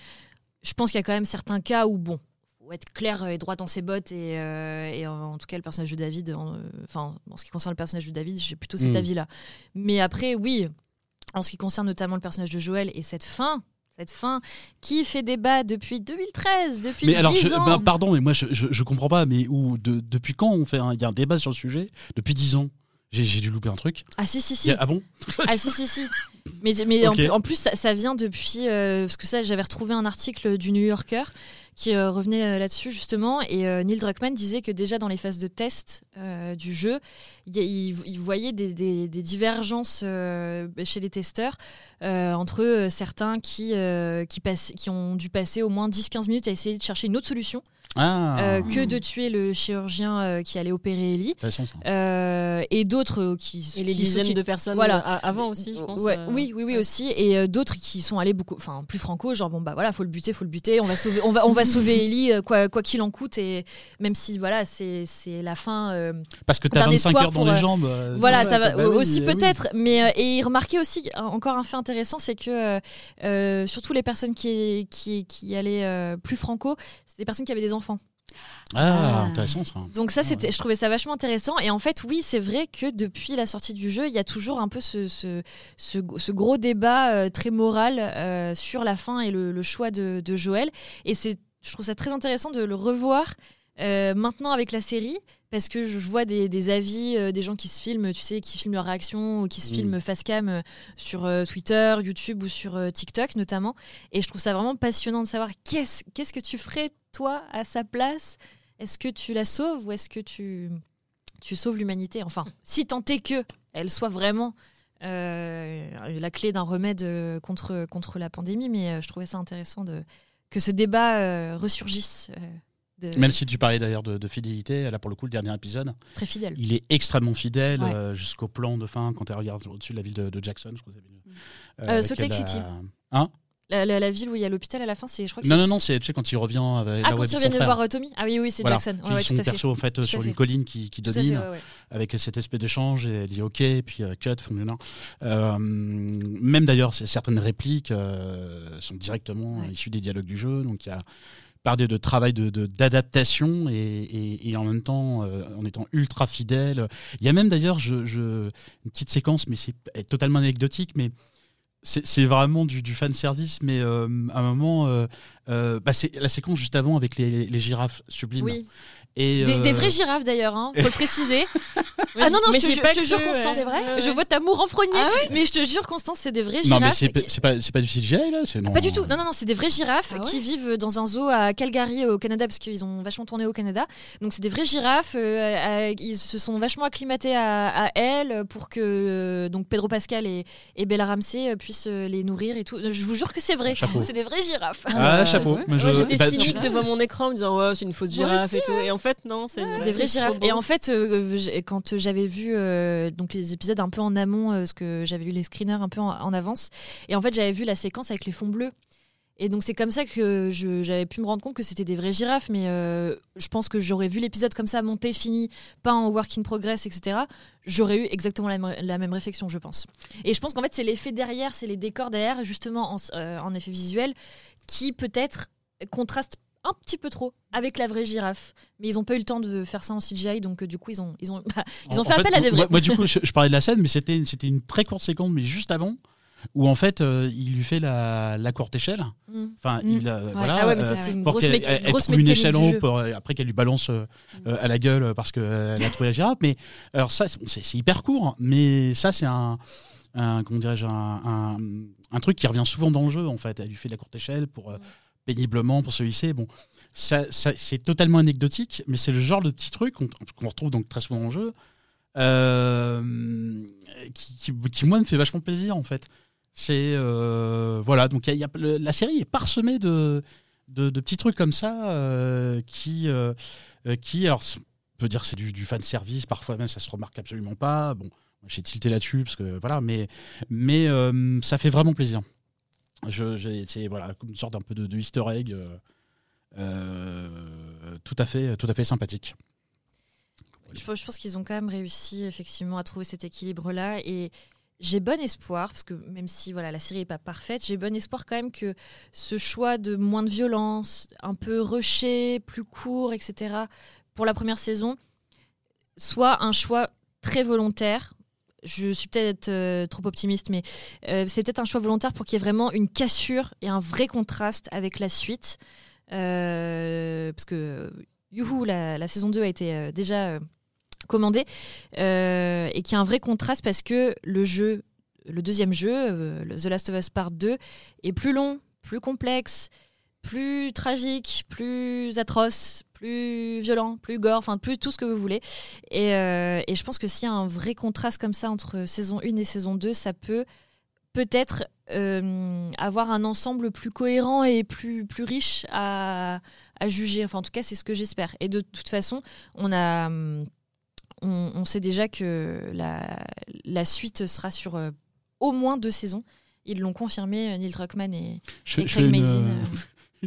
je pense qu'il y a quand même certains cas où, bon, faut être clair et droit dans ses bottes et, euh, et en, en tout cas le personnage de David euh, enfin en ce qui concerne le personnage de David j'ai plutôt cet Mm. avis là mais après oui en ce qui concerne notamment le personnage de Joël et cette fin cette fin qui fait débat depuis 2013 depuis Mais 10 alors, je- ans ben, pardon, mais moi, je, je, je comprends pas. Mais où, de- depuis quand on fait un, il y a un débat sur le sujet? Depuis 10 ans. J'ai dû louper un truc. ah si si si a- ah bon? Ah si si si. Mais, mais en plus ça, ça vient depuis euh, parce que ça j'avais retrouvé un article du New Yorker qui euh, revenait euh, là-dessus justement et euh, Neil Druckmann disait que déjà dans les phases de test euh, du jeu il, voyait des, des- des divergences euh, chez les testeurs euh, entre certains qui, euh, qui, passent- qui ont dû passer au moins 10-15 minutes à essayer de chercher une autre solution Ah, euh, que de tuer le chirurgien euh, qui allait opérer Ellie. Euh, et d'autres euh, qui Et les qui- dizaines qui- de personnes voilà. euh, avant aussi, je pense. Ouais, euh, oui, oui, oui ouais. aussi, et euh, d'autres qui sont allés beaucoup, enfin plus franco, genre bon bah voilà, faut le buter, faut le buter, on va sauver, on va, on va sauver Ellie euh, quoi, quoi qu'il en coûte, et même si voilà, c'est c'est la fin. euh, Parce que t'as d'un 25 espoir heures dans pour, les euh, jambes. voilà, bah aussi oui. peut-être, mais et remarquez aussi encore un fait intéressant, c'est que euh, surtout les personnes qui qui qui allaient euh, plus franco, c'est des personnes qui avaient des enfants. Ah, Ah. intéressant ça. Donc ça, Ah c'était, je trouvais ça vachement intéressant. Et en fait, oui, c'est vrai que depuis la sortie du jeu, il y a toujours un peu ce, ce, ce- ce gros débat euh, très moral euh, sur la fin et le, le choix de, de Joël. Et c'est, je trouve ça très intéressant de le revoir euh, maintenant avec la série. Parce que je vois des, des avis, euh, des gens qui se filment, tu sais, qui filment leurs réactions ou qui se Mm. filment face cam euh, sur Twitter, YouTube ou sur TikTok notamment. Et je trouve ça vraiment passionnant de savoir qu'est-ce, qu'est-ce que tu ferais, toi, à sa place? Est-ce que tu la sauves ou est-ce que tu, tu sauves l'humanité? Enfin, si tant est que elle soit vraiment la clé d'un remède contre, contre la pandémie, mais je trouvais ça intéressant de, que ce débat euh, ressurgisse. euh, de- Même si tu parlais d'ailleurs de, de fidélité, là pour le coup, le dernier épisode, très fidèle. il est extrêmement fidèle Ouais. euh, jusqu'au plan de fin quand elle regarde au-dessus de la ville de, de Jackson. Je crois. Euh, avec Salt Lake la- City. Hein? La, la- la ville où il y a l'hôpital à la fin, c'est je crois que Non, non, non, c'est tu sais, quand il revient avec Ah, où quand ils son reviennent frère. voir euh, Tommy Ah oui, oui, c'est Voilà. Jackson. Ouais, Puis ouais, son tout à fait. perso en fait sur fait. une colline qui, fait, domine ouais, avec cette espèce d'échange et elle dit ok puis euh, cut fond nord. Euh, même d'ailleurs certaines répliques euh, sont directement issues des dialogues du jeu donc il y a période de travail de de- d'adaptation et, et, et en même temps euh, en étant ultra fidèle. Il y a même d'ailleurs je, je, une petite séquence, mais c'est totalement anecdotique, mais c'est vraiment du, fan service. Mais euh, à un moment, euh, euh, bah, c'est la séquence juste avant avec les, girafes sublimes. Et, Des, euh, des vraies girafes d'ailleurs, hein, faut le préciser. ah non, non, Mais je te, je jure. Constance. C'est vrai Je vois ta amour renfrogné, Ah mais je te jure, Constance, c'est des vraies Non, mais girafes. c'est qui- c'est pas, c'est pas du CGI là c'est non. Pas du tout. Non, non, non, c'est des vraies girafes Ah ouais qui vivent dans un zoo à Calgary au Canada parce qu'ils ont vachement tourné au Canada. Donc c'est des vraies girafes. euh, à- ils se sont vachement acclimatés à, à elles pour que euh, donc Pedro Pascal et, et Bella Ramsey euh, puissent les nourrir et tout. Je vous jure que c'est vrai. Chapeau. C'est des vraies girafes. Ah, chapeau. ouais. J'étais cynique devant mon écran en me disant ouais c'est une fausse girafe et tout et en fait non c'est des vraies girafes. Et en fait, euh, j'ai- quand j'avais vu euh, donc les épisodes un peu en amont, euh, parce que j'avais vu les screeners un peu en, en avance, et en fait j'avais vu la séquence avec les fonds bleus. Et donc c'est comme ça que j'avais pu me rendre compte que c'était des vraies girafes, mais euh, je pense que j'aurais vu l'épisode comme ça monté, fini, pas en work in progress, etc. J'aurais eu exactement la, même- la même réflexion, je pense. Et je pense qu'en fait c'est l'effet derrière, c'est les décors derrière, justement en, euh, en effet visuel, qui peut-être contraste un petit peu trop avec la vraie girafe. Mais ils n'ont pas eu le temps de faire ça en CGI, donc euh, du coup ils ont, ils ont, bah, ils ont En- fait appel à des vrais. Moi, moi, du coup, je, je parlais de la scène, mais c'était c'était une très courte séquence, mais juste avant, où en fait, euh, il lui fait la, la courte échelle. Mm. Enfin, Mm. il, euh, voilà. ah ouais, mais ça c'est une pour grosse, qu'elle méca- elle- elle grosse trouve une mécanique échelle en haut, pour, euh, après qu'elle lui balance euh, à la gueule parce qu'elle a trouvé la girafe. Mais alors ça, c'est- hyper court, mais ça c'est un, un comment dirais-je, un, un, un truc qui revient souvent dans le jeu en fait. Elle lui fait de la courte échelle pour euh, péniblement pour se hisser. Bon, ça, c'est totalement anecdotique, mais c'est le genre de petit truc qu'on retrouve donc très souvent le jeu. euh, qui, qui, moi me fait vachement plaisir en fait. C'est euh, voilà donc la série est parsemée de, de, petits trucs comme ça euh, qui qui alors on peut dire c'est du, du fan service parfois même ça se remarque absolument pas bon j'ai tilté là-dessus parce que voilà mais mais ça fait vraiment plaisir. J'ai- c'est voilà une sorte un peu de, de egg euh, euh, tout à fait tout à fait sympathique. Je, je pense qu'ils ont quand même réussi effectivement à trouver cet équilibre-là et j'ai bon espoir, parce que même si voilà, la série n'est pas parfaite, j'ai bon espoir quand même que ce choix de moins de violence, un peu rushé, plus court, etc., pour la première saison, soit un choix très volontaire. Je suis peut-être euh, trop optimiste, mais euh, c'est peut-être un choix volontaire pour qu'il y ait vraiment une cassure et un vrai contraste avec la suite. Euh, parce que Youhou, la, la saison 2 a été déjà commandée et qu'il y a un vrai contraste parce que le jeu, le deuxième jeu, The Last of Us Part 2, est plus long, plus complexe, plus tragique, plus atroce, plus violent, plus gore, enfin plus tout ce que vous voulez. Et, euh, et je pense que s'il y a un vrai contraste comme ça entre saison 1 et saison 2, ça peut peut-être euh, avoir un ensemble plus cohérent et plus, plus riche à, à juger. Enfin, en tout cas, c'est ce que j'espère. Et de toute façon, on a. On, on sait déjà que la, la suite sera sur euh, au moins deux saisons. Ils l'ont confirmé, Neil Druckmann et, Je, et je Craig fais une, Mazin.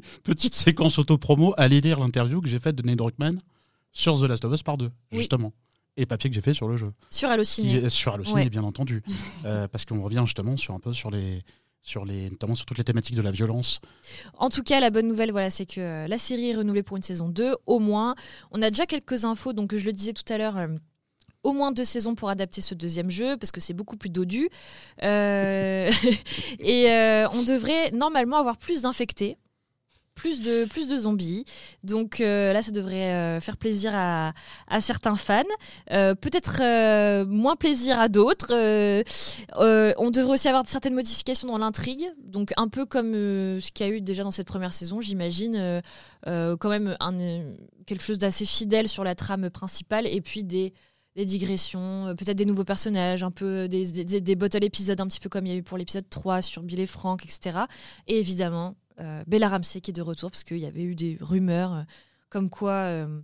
petite séquence auto-promo. Allez lire l'interview que j'ai faite de Nate Druckmann sur The Last of Us par deux, Oui. justement. Et papier que j'ai fait sur le jeu. sur Allociné. est sur Allociné, Ouais. bien entendu. Euh, parce qu'on revient justement sur un peu sur les. Sur les, notamment sur toutes les thématiques de la violence. En tout cas, la bonne nouvelle, voilà, c'est que euh, la série est renouvelée pour une saison 2, au moins. On a déjà quelques infos, donc je le disais tout à l'heure. euh, au moins deux saisons pour adapter ce deuxième jeu, parce que c'est beaucoup plus dodu. Euh, et euh, on devrait normalement avoir plus d'infectés, plus de, plus de zombies. Donc euh, là, ça devrait euh, faire plaisir à, certains fans. Euh, Peut-être moins plaisir à d'autres. On devrait aussi avoir certaines modifications dans l'intrigue. Donc un peu comme ce qu'il y a eu déjà dans cette première saison, j'imagine. quand même quelque chose d'assez fidèle sur la trame principale. Et puis des des digressions, peut-être des nouveaux personnages, un peu des, des, des- des bottle épisodes, un petit peu comme il y a eu pour l'épisode 3 sur Bill et Frank, etc. Et évidemment, Bella Ramsey qui est de retour, parce qu'il y avait eu des rumeurs euh, comme quoi euh,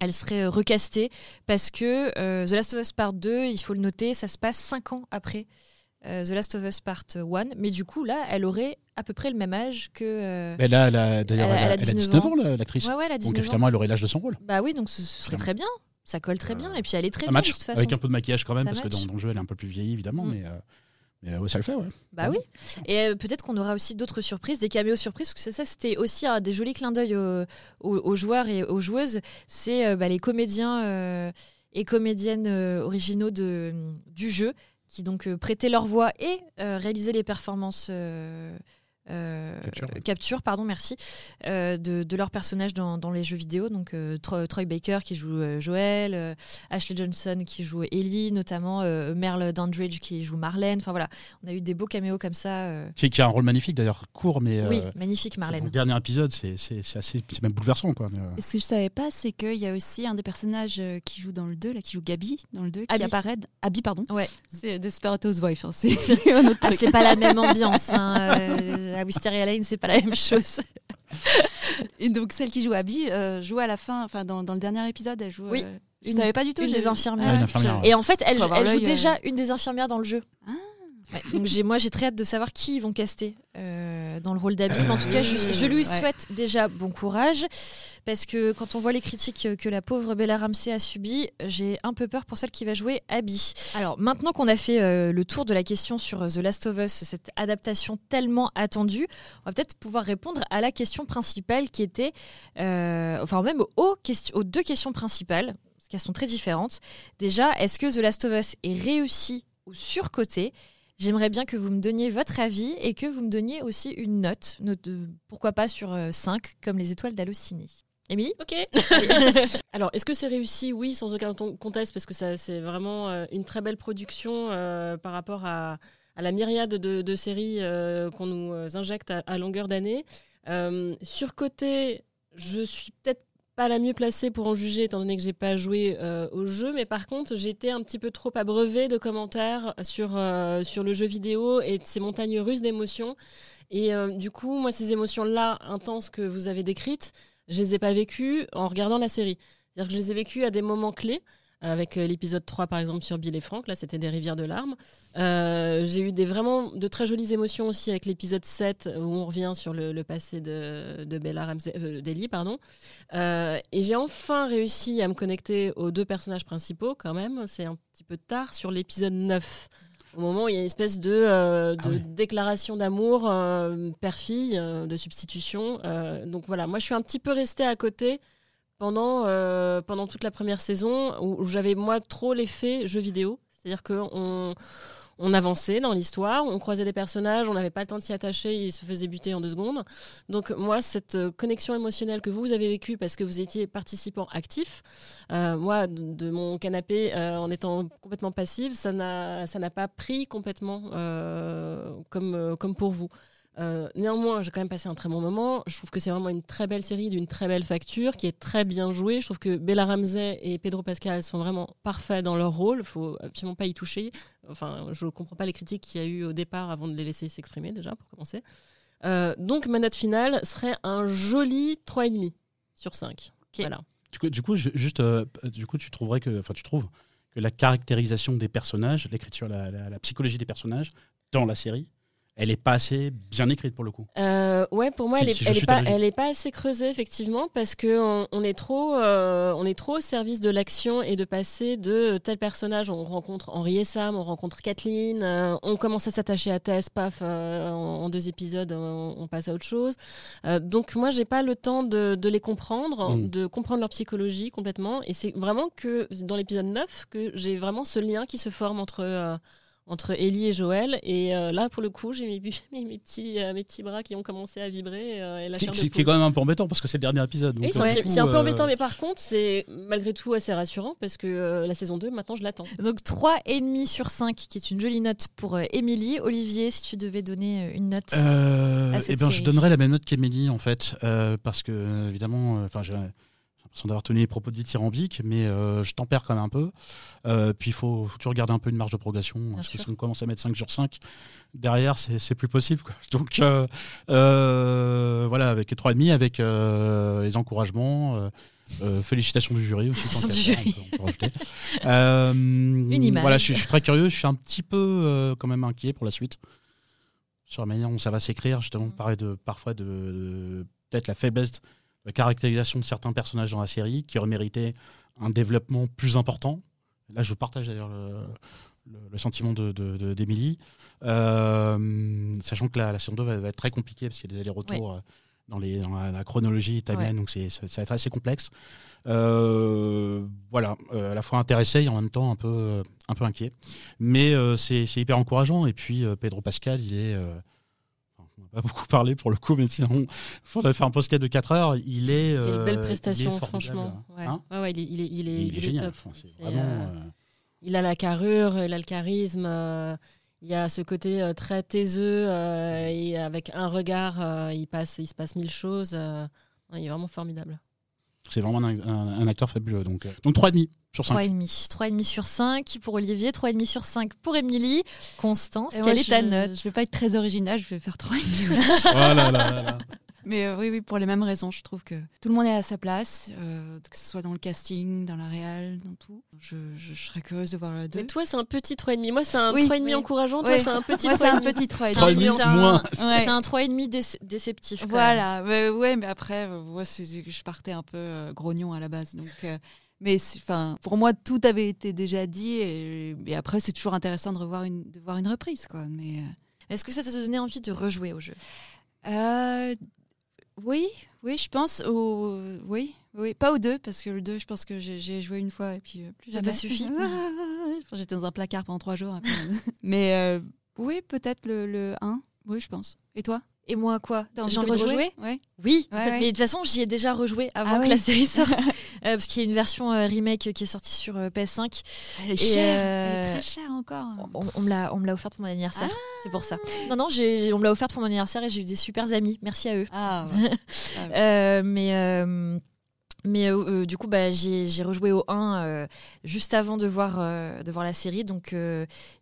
elle serait euh, recastée, parce que euh, The Last of Us Part 2, il faut le noter, ça se passe 5 ans après euh, The Last of Us Part 1, mais du coup, là, elle aurait à peu près le même âge que... euh, Mais là, elle a- d'ailleurs, Elle a- elle, elle a elle a 19 19 ans. ans, la- l'actrice. Ouais, ouais, Donc 19 ans. évidemment, elle aurait l'âge de son rôle. Bah oui, donc ce, ce serait très bien. Ça colle très bien. Et puis elle est très bien de toute façon. avec un peu de maquillage quand même, Ça parce que dans, dans le jeu, elle est un peu plus vieillie, évidemment. Mm. Mais, euh, Euh, le. Bah oui. Et euh, peut-être qu'on aura aussi d'autres surprises, des caméos surprises, parce que ça, c'était aussi un des jolis clins d'œil aux, joueurs et aux joueuses. C'est euh, bah, les comédiens et comédiennes originaux de, du jeu qui donc prêtaient leur voix et réalisaient les performances. Euh, Capture. capture, pardon, merci, euh, de, de leurs personnages dans, dans les jeux vidéo. Donc euh, Troy, Troy Baker qui joue euh, Joël, euh, Ashley Johnson qui joue Ellie, notamment euh, Merle Dandridge qui joue Marlène. Enfin voilà, on a eu des beaux caméos comme ça. euh. Qui, qui a un rôle magnifique d'ailleurs, court, mais. euh, oui, magnifique Marlène. le dernier épisode, c'est c'est- c'est assez, c'est même bouleversant, quoi. mais, euh, Et ce que je savais pas, c'est qu'il y a aussi un des personnages qui joue dans le 2, là, qui joue Gabi dans le 2, qui apparaît. Abby, pardon. Ouais. C'est Desperato's Wife. hein, C'est Ah, pas la même ambiance. Hein. À Wisteria Lane, c'est pas la même chose. Et donc celle qui joue Abby euh, joue à la fin, enfin dans, dans le dernier épisode, elle joue. Oui. euh, je Une- savais pas du tout. une des infirmières. Ouais, une infirmière, j'ai- Et en fait, elle, joue l'œil, euh. déjà une des infirmières dans le jeu. Ah. Ouais, donc j'ai, moi, j'ai très hâte de savoir qui ils vont caster euh, dans le rôle d'Abby. Mais en tout cas, je, je lui Ouais. souhaite déjà bon courage. Parce que quand on voit les critiques que la pauvre Bella Ramsey a subies, j'ai un peu peur pour celle qui va jouer Abby. Alors maintenant qu'on a fait euh, le tour de la question sur euh, The Last of Us, cette adaptation tellement attendue, on va peut-être pouvoir répondre à la question principale qui était, euh, enfin même aux, deux questions principales, parce qu'elles sont très différentes. Déjà, est-ce que The Last of Us est réussi ou surcoté? J'aimerais bien que vous me donniez votre avis et que vous me donniez aussi une note, pourquoi pas sur euh, 5, comme les étoiles d'Allociné. Émilie? Ok. Alors, est-ce que c'est réussi? Oui, sans aucun conteste, parce que c'est vraiment euh, une très belle production euh, par rapport à, à la myriade de, de séries euh, qu'on nous injecte à, à longueur d'année. Euh, surcoté, je suis peut-être pas la mieux placée pour en juger, étant donné que j'ai pas joué au jeu, mais par contre, été un petit peu trop abreuvé de commentaires sur, sur le jeu vidéo et de ces montagnes russes d'émotions. Et du coup, moi, ces émotions-là intenses que vous avez décrites, je les ai pas vécues en regardant la série. C'est-à-dire que je les ai vécues à des moments clés. Avec euh, l'épisode 3, par exemple, sur Bill et Frank, là, c'était des rivières de larmes. Euh, j'ai eu des, vraiment de très jolies émotions aussi avec l'épisode 7, où on revient sur le, passé de, de Bella Ramsey, euh, d'Ellie, pardon. Et j'ai enfin réussi à me connecter aux deux personnages principaux, quand même. C'est un petit peu tard sur l'épisode 9. Au moment où il y a une espèce de, euh, de Ah oui. déclaration d'amour euh, père-fille, euh, de substitution. Donc voilà, moi je suis un petit peu restée à côté pendant, pendant toute la première saison où, où j'avais moi trop l'effet jeu vidéo. C'est-à-dire qu'on on avançait dans l'histoire, on croisait des personnages, on n'avait pas le temps de s'y attacher, ils se faisaient buter en deux secondes. Donc moi, cette euh, connexion émotionnelle que vous, avez vécue parce que vous étiez participant actif, euh, moi, de, mon canapé, euh, en étant complètement passive, ça n'a pas pris complètement comme, comme pour vous. Euh, néanmoins, j'ai quand même passé un très bon moment. Je trouve que c'est vraiment une très belle série d'une très belle facture qui est très bien jouée. Je trouve que Bella Ramsey et Pedro Pascal sont vraiment parfaits dans leur rôle. Il faut absolument pas y toucher. Enfin, je ne comprends pas les critiques qu'il y a eu au départ avant de les laisser s'exprimer déjà pour commencer. Euh, donc ma note finale serait un joli 3,5 sur 5. Voilà. Du coup, du coup, je- juste, euh, du coup, tu trouverais que, enfin, tu trouves que la caractérisation des personnages, l'écriture, la, la- la psychologie des personnages dans la série, elle est pas assez bien écrite pour le coup. Euh, ouais, pour moi, Si- elle est, si je elle est suis pas, ta logique. elle est pas assez creusée effectivement parce que on, on est trop, euh, on est trop au service de l'action et de passer de tel personnage. On rencontre Henri et Sam, on rencontre Kathleen, euh, on commence à s'attacher à Tess, paf, euh, en, en deux épisodes, on, on passe à autre chose. Euh, donc moi, j'ai pas le temps de, de les comprendre, Mm. de comprendre leur psychologie complètement. Et c'est vraiment que dans l'épisode 9 que j'ai vraiment ce lien qui se forme entre euh, entre Ellie et Joël. Et euh, là, pour le coup, j'ai mes, bu- mes, mes petits, euh, mes petits bras qui ont commencé à vibrer euh, et la Qui, chair de qui- qui est quand même un peu embêtant parce que c'est le dernier épisode. donc, Oui, c'est euh, un, c'est un peu euh, embêtant, mais par contre, c'est malgré tout assez rassurant parce que euh, la saison 2, maintenant, je l'attends. Donc 3,5 sur 5, qui est une jolie note pour euh, Émilie. Olivier, si tu devais donner une note. Euh, à cette eh ben, je donnerais la même note qu'Emélie en fait, euh, parce que évidemment, euh, enfin, l'impression d'avoir tenu les propos dithyrambiques, mais euh, je tempère quand même un peu. Euh, puis il faut, faut toujours garder un peu une marge de progression, parce que si on commence à mettre 5 sur 5, derrière, c'est plus possible. quoi. Donc euh, euh, voilà, avec les 3,5, avec les encouragements. félicitations du jury aussi. tant Félicitations qu'à du faire, on peut- on peut rajouter. Image. Voilà, je, suis- je suis très curieux, je suis un petit peu quand même inquiet pour la suite sur la manière dont ça va s'écrire. Justement, on parlait de, parfois de, de- peut-être la faiblesse la caractérisation de certains personnages dans la série qui auraient mérité un développement plus important. Là, je partage d'ailleurs le, le- le sentiment de- de-. Euh, sachant que la, la saison 2 va, va être très compliquée parce qu'il y a des allers-retours euh, dans, les, dans la, la chronologie Ouais. donc c'est, ça, va être assez complexe. Euh, voilà, euh, à la fois intéressé et en même temps un peu, un peu inquiet. Mais euh, c'est, hyper encourageant. Et puis Pedro Pascal, il est. euh, on n'a pas beaucoup parlé pour le coup, mais sinon, il faudrait faire un podcast de 4 heures. Il est. Euh, belle est prestation, franchement. Ouais. Ouais, ouais, il est, est, est, est est génial. top. C'est, vraiment. euh, euh, Il a la carrure, il a le charisme. euh, il y a ce côté euh, très taiseux euh, et avec un regard, euh, il, passe, il se passe mille choses. euh, il est vraiment formidable. C'est vraiment un, un- un acteur fabuleux. Donc, euh, donc 3,5 sur 5. 3,5. 3,5 sur 5 pour Olivier, 3,5 sur 5 pour Émilie. Constance, Et quelle est ta je, note Je vais pas être très original, je vais faire 3,5 Oh là là là là. Mais euh, oui, oui, pour les mêmes raisons, je trouve que tout le monde est à sa place, euh, que ce soit dans le casting, dans la réal, dans tout. Je, je- je serais curieuse de voir la 2. Mais toi, c'est un petit 3,5. Moi, c'est un Oui, 3,5 oui. encourageant. Toi, Oui. c'est un petit Moi, c'est un 3,5. petit 3,5. 3,5 c'est un- moins. Ouais. C'est un 3,5 déce- déceptif. quand même. Voilà, ouais, mais après, euh, moi, c'est- je partais un peu euh, grognon à la base. Donc, euh, mais enfin, pour moi, tout avait été déjà dit. Et, et après, c'est toujours intéressant de, revoir une, de voir une reprise. Quoi. Mais, Est-ce que ça t'a donné envie de rejouer au jeu? Euh, oui, oui, je pense. Au, oui, oui, pas au 2, parce que le 2, je pense que j'ai joué une fois et puis euh, plus Ça jamais. t'a suffi J'étais dans un placard pendant trois jours. après. mais euh, oui, peut-être le, le 1. Oui, je pense. Et toi? Et moi, quoi J'ai de envie de rejouer Ouais. Oui, Ouais, ouais. mais de toute façon, j'y ai déjà rejoué avant Ah que oui. la série sorte. Euh, parce qu'il y a une version euh, remake qui est sortie sur euh, PS5. Elle est chère. Elle est très chère encore. On, on me l'a offerte pour mon anniversaire. c'est pour ça. Non, non, on me l'a offerte pour mon anniversaire et j'ai eu des super amis. Merci à eux. Ah, ouais. Euh, mais mais euh, euh, du coup, bah, j'ai rejoué au 1 euh, juste avant de voir, la série. Donc,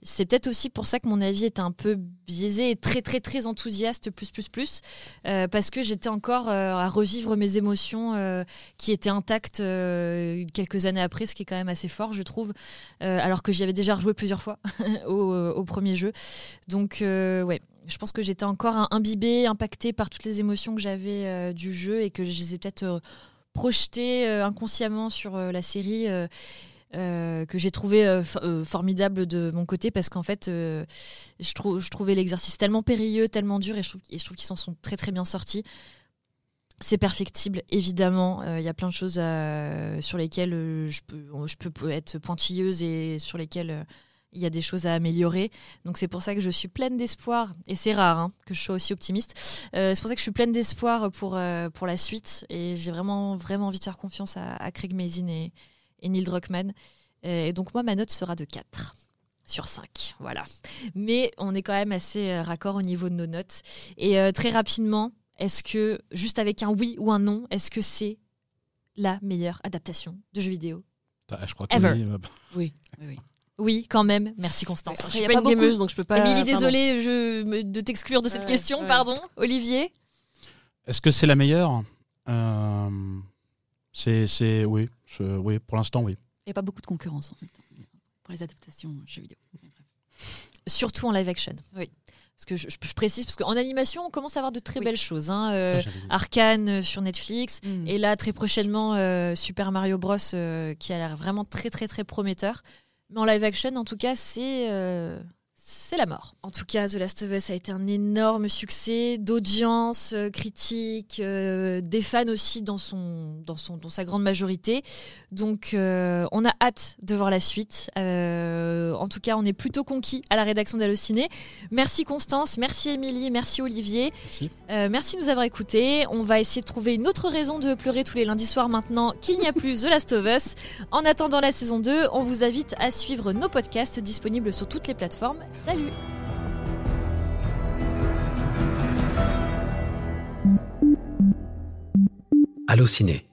c'est peut-être aussi pour ça que mon avis était un peu biaisé et très, très, très enthousiaste, plus, plus, plus. parce que j'étais encore à revivre mes émotions qui étaient intactes quelques années après, ce qui est quand même assez fort, je trouve. Alors que j'y avais déjà rejoué plusieurs fois au, premier jeu. Donc, ouais. Je pense que j'étais encore imbibée, impactée par toutes les émotions que j'avais du jeu et que je les ai peut-être projetées euh, inconsciemment sur euh, la série. euh, que j'ai trouvé formidable de mon côté parce qu'en fait je, trouvais l'exercice tellement périlleux, tellement dur et je trouve, qu'ils s'en sont très très bien sortis. C'est perfectible, évidemment. Il y a plein de choses sur lesquelles je, peux, je peux être pointilleuse et sur lesquelles il y a des choses à améliorer. Donc c'est pour ça que je suis pleine d'espoir, et c'est rare hein, que je sois aussi optimiste. Euh, c'est pour ça que je suis pleine d'espoir pour, euh, pour la suite, et j'ai vraiment, vraiment envie de faire confiance à, à Craig Mazin et, et Neil Druckmann. Euh, Et donc moi, ma note sera de 4 sur 5. Voilà. Mais on est quand même assez raccord au niveau de nos notes. Et euh, très rapidement, est-ce que, juste avec un oui ou un non, est-ce que c'est la meilleure adaptation de jeux vidéo Je crois Ever. est, euh, Oui, oui, oui. Oui, quand même. Merci Constance. Ouais, Je suis a pas, pas une beaucoup. gameuse, donc je peux pas. Émilie, désolée je, de t'exclure de cette Ouais, question, ouais. pardon. Olivier Est-ce que c'est la meilleure? Euh, C'est, c'est, oui, je- oui, pour l'instant, oui. Il n'y a pas beaucoup de concurrence en temps pour les adaptations jeux vidéo. Surtout en live action. Oui. Parce que je, je- je précise, parce qu'en animation, on commence à avoir de très Oui. belles choses. hein. Euh, Ah. Arcane euh, sur Netflix. Mm. Et là, très prochainement, euh, Super Mario Bros. euh, qui a l'air vraiment très, très, très prometteur. Mais en live action, en tout cas, c'est. C'est la mort. En tout cas, The Last of Us a été un énorme succès d'audience, euh, critique, euh, des fans aussi dans, son, dans, son, dans sa grande majorité. Donc, euh, on a hâte de voir la suite. Euh, en tout cas, on est plutôt conquis à la rédaction d'Allociné. Merci Constance, merci Émilie, merci Olivier. Merci. Euh, merci de nous avoir écoutés. On va essayer de trouver une autre raison de pleurer tous les lundis soirs maintenant qu'il n'y a plus The Last of Us. En attendant la saison 2, on vous invite à suivre nos podcasts disponibles sur toutes les plateformes. Salut. Allociné,